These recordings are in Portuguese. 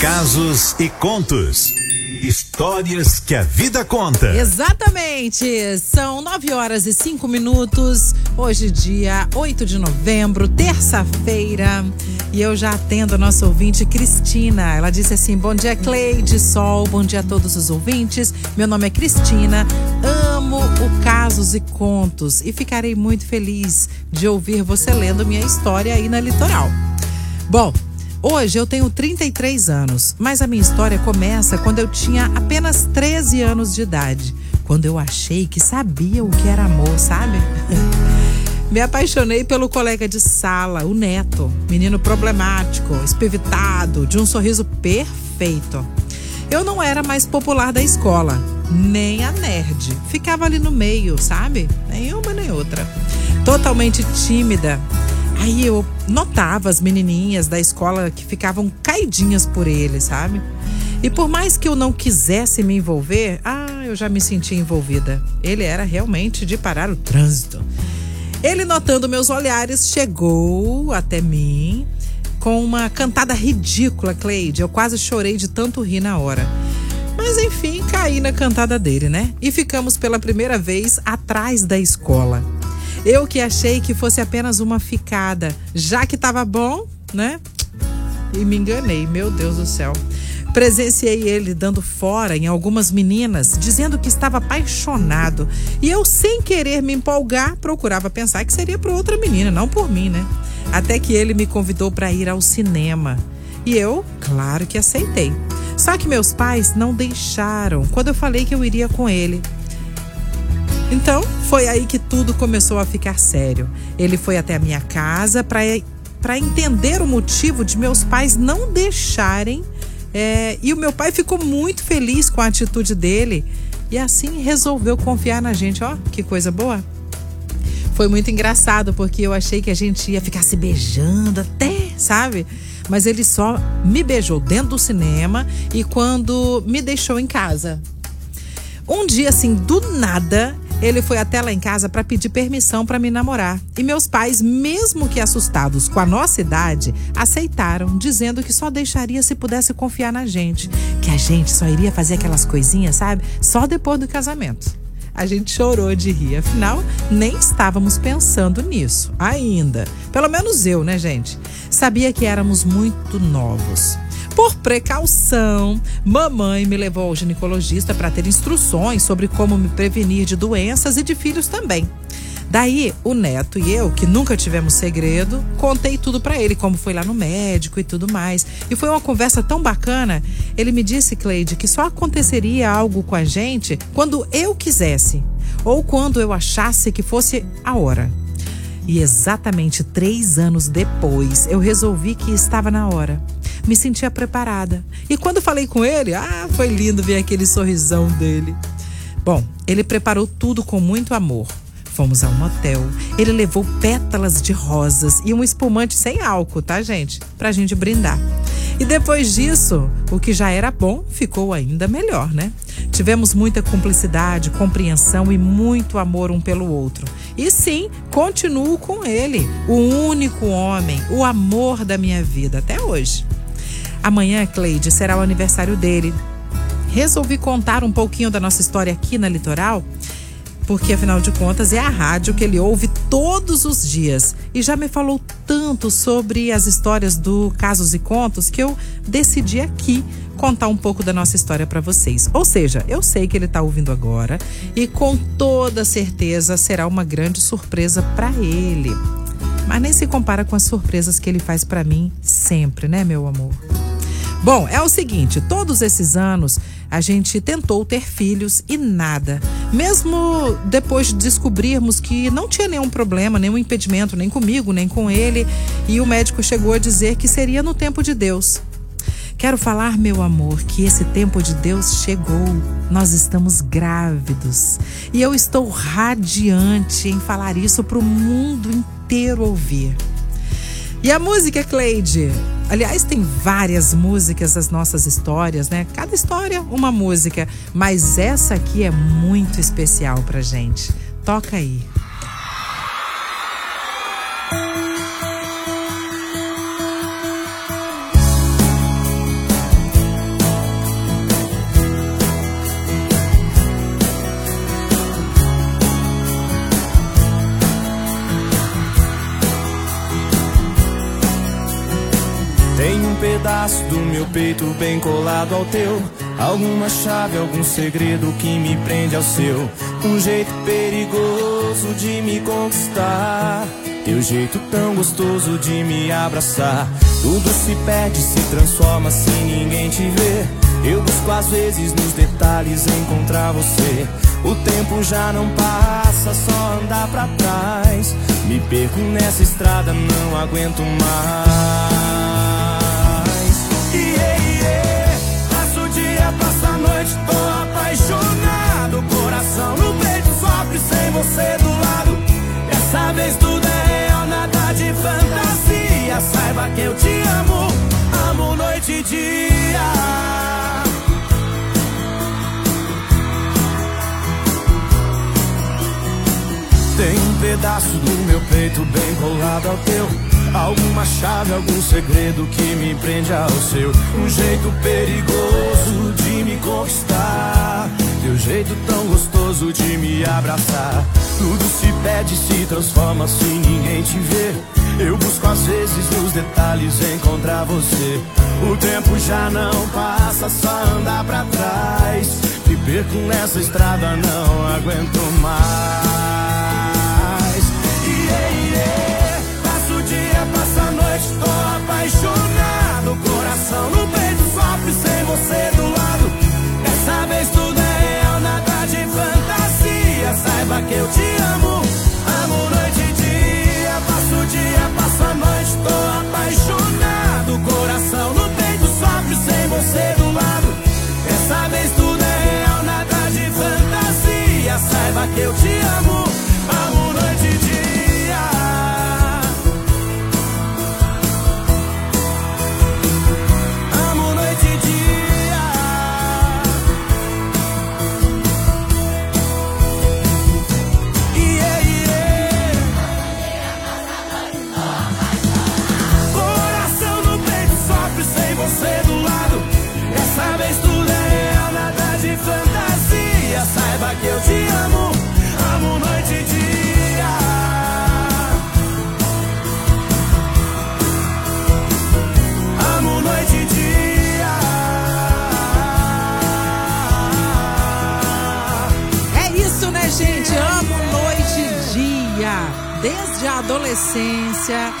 Casos e contos. Histórias que a vida conta. Exatamente. São nove horas e cinco minutos. Hoje, dia 8 de novembro, terça-feira. E eu já atendo a nossa ouvinte Cristina. Ela disse assim: Bom dia, Cleide, Sol. Bom dia a todos os ouvintes. Meu nome é Cristina. Amo o Casos e Contos e ficarei muito feliz de ouvir você lendo minha história aí na litoral. Bom, Hoje eu tenho 33 anos, mas a minha história começa quando eu tinha apenas 13 anos de idade, quando eu achei que sabia o que era amor, sabe? Me apaixonei pelo colega de sala, o Neto, menino problemático, espevitado, de um sorriso perfeito. Eu não era mais popular da escola, nem a nerd. Ficava ali no meio, sabe? Nem uma nem outra. Totalmente tímida Aí eu notava as menininhas da escola que ficavam caidinhas por ele, sabe? E por mais que eu não quisesse me envolver, ah, eu já me sentia envolvida. Ele era realmente de parar o trânsito. Ele, notando meus olhares, chegou até mim com uma cantada ridícula, Cleide. Eu quase chorei de tanto rir na hora. Mas enfim, caí na cantada dele, né? E ficamos pela primeira vez atrás da escola. Eu que achei que fosse apenas uma ficada, já que estava bom, né? E me enganei, meu Deus do céu. Presenciei ele dando fora em algumas meninas, dizendo que estava apaixonado. E eu, sem querer me empolgar, procurava pensar que seria por outra menina, não por mim, né? Até que ele me convidou para ir ao cinema. E eu, claro que aceitei. Só que meus pais não deixaram quando eu falei que eu iria com ele. Então, foi aí que tudo começou a ficar sério. Ele foi até a minha casa para entender o motivo de meus pais não deixarem. É, e o meu pai ficou muito feliz com a atitude dele e assim resolveu confiar na gente. Ó, que coisa boa. Foi muito engraçado porque eu achei que a gente ia ficar se beijando até, sabe? Mas ele só me beijou dentro do cinema e quando me deixou em casa. Um dia assim, do nada, ele foi até lá em casa para pedir permissão para me namorar. E meus pais, mesmo que assustados com a nossa idade, aceitaram, dizendo que só deixaria se pudesse confiar na gente. Que a gente só iria fazer aquelas coisinhas, sabe? Só depois do casamento. A gente chorou de rir, afinal, nem estávamos pensando nisso ainda. Pelo menos eu, né, gente? Sabia que éramos muito novos. Por precaução, mamãe me levou ao ginecologista para ter instruções sobre como me prevenir de doenças e de filhos também. Daí, o neto e eu, que nunca tivemos segredo, contei tudo para ele, como foi lá no médico e tudo mais. E foi uma conversa tão bacana. Ele me disse, Cleide, que só aconteceria algo com a gente quando eu quisesse, ou quando eu achasse que fosse a hora. E exatamente três anos depois, eu resolvi que estava na hora me sentia preparada. E quando falei com ele, ah, foi lindo ver aquele sorrisão dele. Bom, ele preparou tudo com muito amor. Fomos a um motel. Ele levou pétalas de rosas e um espumante sem álcool, tá, gente? Pra gente brindar. E depois disso, o que já era bom ficou ainda melhor, né? Tivemos muita cumplicidade, compreensão e muito amor um pelo outro. E sim, continuo com ele, o único homem, o amor da minha vida até hoje. Amanhã, Cleide, será o aniversário dele. Resolvi contar um pouquinho da nossa história aqui na Litoral, porque afinal de contas é a rádio que ele ouve todos os dias e já me falou tanto sobre as histórias do Casos e Contos que eu decidi aqui contar um pouco da nossa história para vocês. Ou seja, eu sei que ele está ouvindo agora e com toda certeza será uma grande surpresa para ele. Mas nem se compara com as surpresas que ele faz para mim sempre, né, meu amor? Bom, é o seguinte: todos esses anos a gente tentou ter filhos e nada. Mesmo depois de descobrirmos que não tinha nenhum problema, nenhum impedimento, nem comigo, nem com ele, e o médico chegou a dizer que seria no tempo de Deus. Quero falar, meu amor, que esse tempo de Deus chegou. Nós estamos grávidos. E eu estou radiante em falar isso para o mundo inteiro ouvir. E a música, Cleide? Aliás, tem várias músicas das nossas histórias, né? Cada história, uma música. Mas essa aqui é muito especial pra gente. Toca aí. Pedaço do meu peito bem colado ao teu. Alguma chave, algum segredo que me prende ao seu. Um jeito perigoso de me conquistar. Teu jeito tão gostoso de me abraçar. Tudo se perde, se transforma sem ninguém te ver. Eu busco às vezes nos detalhes encontrar você. O tempo já não passa, só andar pra trás. Me perco nessa estrada, não aguento mais. Coração no peito sofre sem você do lado. Dessa vez tudo é real, nada de fantasia. Saiba que eu te amo, amo noite e dia. Tem um pedaço do meu peito bem colado ao teu. Alguma chave, algum segredo que me prende ao seu. Um jeito perigoso de abraçar. Tudo se perde, se transforma se ninguém te vê. Eu busco às vezes nos detalhes encontrar você. O tempo já não passa, só andar pra trás. Me perco nessa estrada, não aguento mais. Te amo, Desde a adolescência,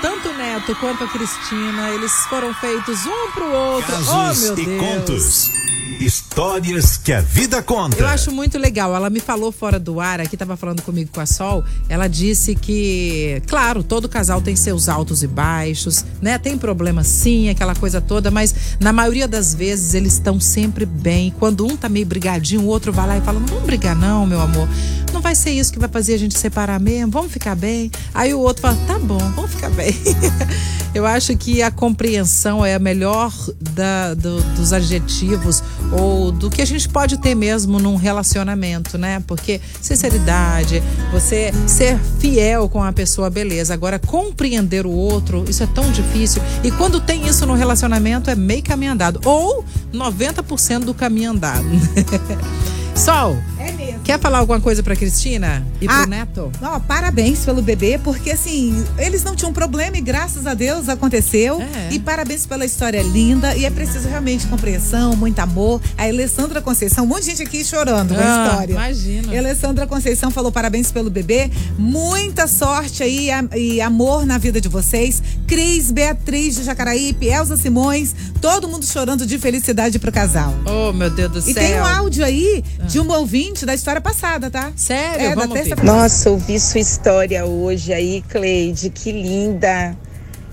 tanto o Neto quanto a Cristina, eles foram feitos um pro outro. oh, Casos meu e Deus. contos. Histórias que a vida conta. Eu acho muito legal. Ela me falou fora do ar, aqui tava falando comigo com a Sol. Ela disse que, claro, todo casal tem seus altos e baixos, né? Tem problema sim, aquela coisa toda, mas na maioria das vezes eles estão sempre bem. Quando um tá meio brigadinho, o outro vai lá e fala: Não vamos brigar, não, meu amor. Não vai ser isso que vai fazer a gente separar mesmo, vamos ficar bem. Aí o outro fala: Tá bom, vamos ficar bem. Eu acho que a compreensão é a melhor da- do- dos adjetivos ou do que a gente pode ter mesmo num relacionamento, né? Porque sinceridade, você ser fiel com a pessoa, beleza. Agora, compreender o outro, isso é tão difícil. E quando tem isso no relacionamento, é meio caminho andado. Ou 90% do caminho andado. Sol, É mesmo. quer falar alguma coisa pra Cristina e pro Ah, Neto? Ó, parabéns pelo bebê, porque assim, eles não tinham problema e graças a Deus aconteceu. É. E parabéns pela história linda. E é preciso realmente compreensão, muito amor. A Alessandra Conceição, um monte de gente aqui chorando com a Ah, história. imagino. E a Alessandra Conceição falou parabéns pelo bebê. Muita sorte aí e e amor na vida de vocês. Cris, Beatriz de Jacaraípe, Elza Simões, todo mundo chorando de felicidade pro casal. Oh, meu Deus do E céu. tem um áudio aí de uma ouvinte da história passada, tá? Sério? É, da Vamos ver. terça-feira. Nossa, ouvi sua história hoje aí, Cleide, que linda.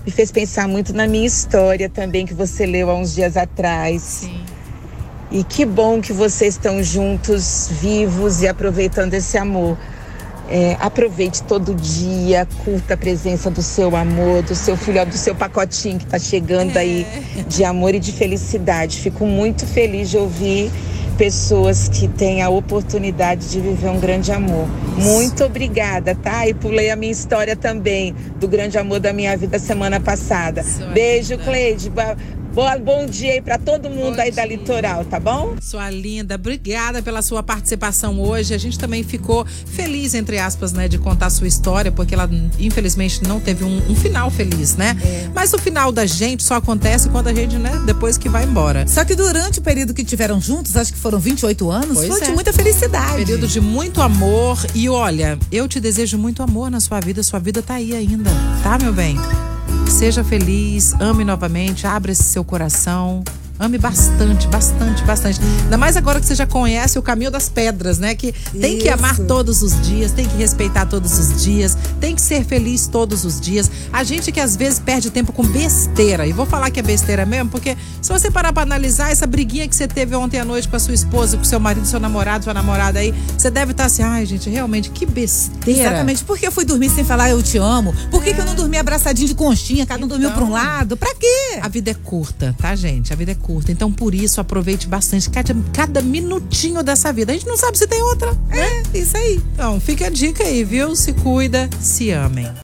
Me fez pensar muito na minha história também, que você leu há uns dias atrás. Sim. E que bom que vocês estão juntos, vivos e aproveitando esse amor. É, aproveite todo dia, curta a presença do seu amor, do seu filho, do seu pacotinho que está chegando aí de amor e de felicidade. Fico muito feliz de ouvir pessoas que têm a oportunidade de viver um grande amor. Muito obrigada, tá? E pulei a minha história também do grande amor da minha vida semana passada. Beijo. Cleide. Boa, bom dia aí pra todo mundo Bom aí da dia. litoral, tá bom? Sua linda, obrigada pela sua participação hoje. A gente também ficou feliz, entre aspas, né, de contar a sua história, porque ela, infelizmente, não teve um, um final feliz, né? É. Mas o final da gente só acontece quando a gente, né, depois que vai embora. Só que durante o período que tiveram juntos, acho que foram 28 anos, Pois foi é. de muita felicidade. Período de muito amor. E olha, eu te desejo muito amor na sua vida. Sua vida tá aí ainda, tá, meu bem? Seja feliz, ame novamente, abra esse seu coração. Ame bastante, bastante, bastante. Ainda mais agora que você já conhece o caminho das pedras, né? Que tem que Isso. amar todos os dias, tem que respeitar todos os dias, tem que ser feliz todos os dias. A gente que às vezes perde tempo com besteira, e vou falar que é besteira mesmo, porque se você parar pra analisar essa briguinha que você teve ontem à noite com a sua esposa, com seu marido, seu namorado, sua namorada aí, você deve estar assim, ai gente, realmente, que besteira. Exatamente. Por que eu fui dormir sem falar eu te amo? Por que, que eu não dormi abraçadinho de conchinha? Cada um dormiu Então. pra um lado? Pra quê? A vida é curta, tá, gente? A vida é curta. Então, por isso, aproveite bastante cada, cada minutinho dessa vida. A gente não sabe se tem outra. É, isso aí. Então, fica a dica aí, viu? Se cuida, se amem.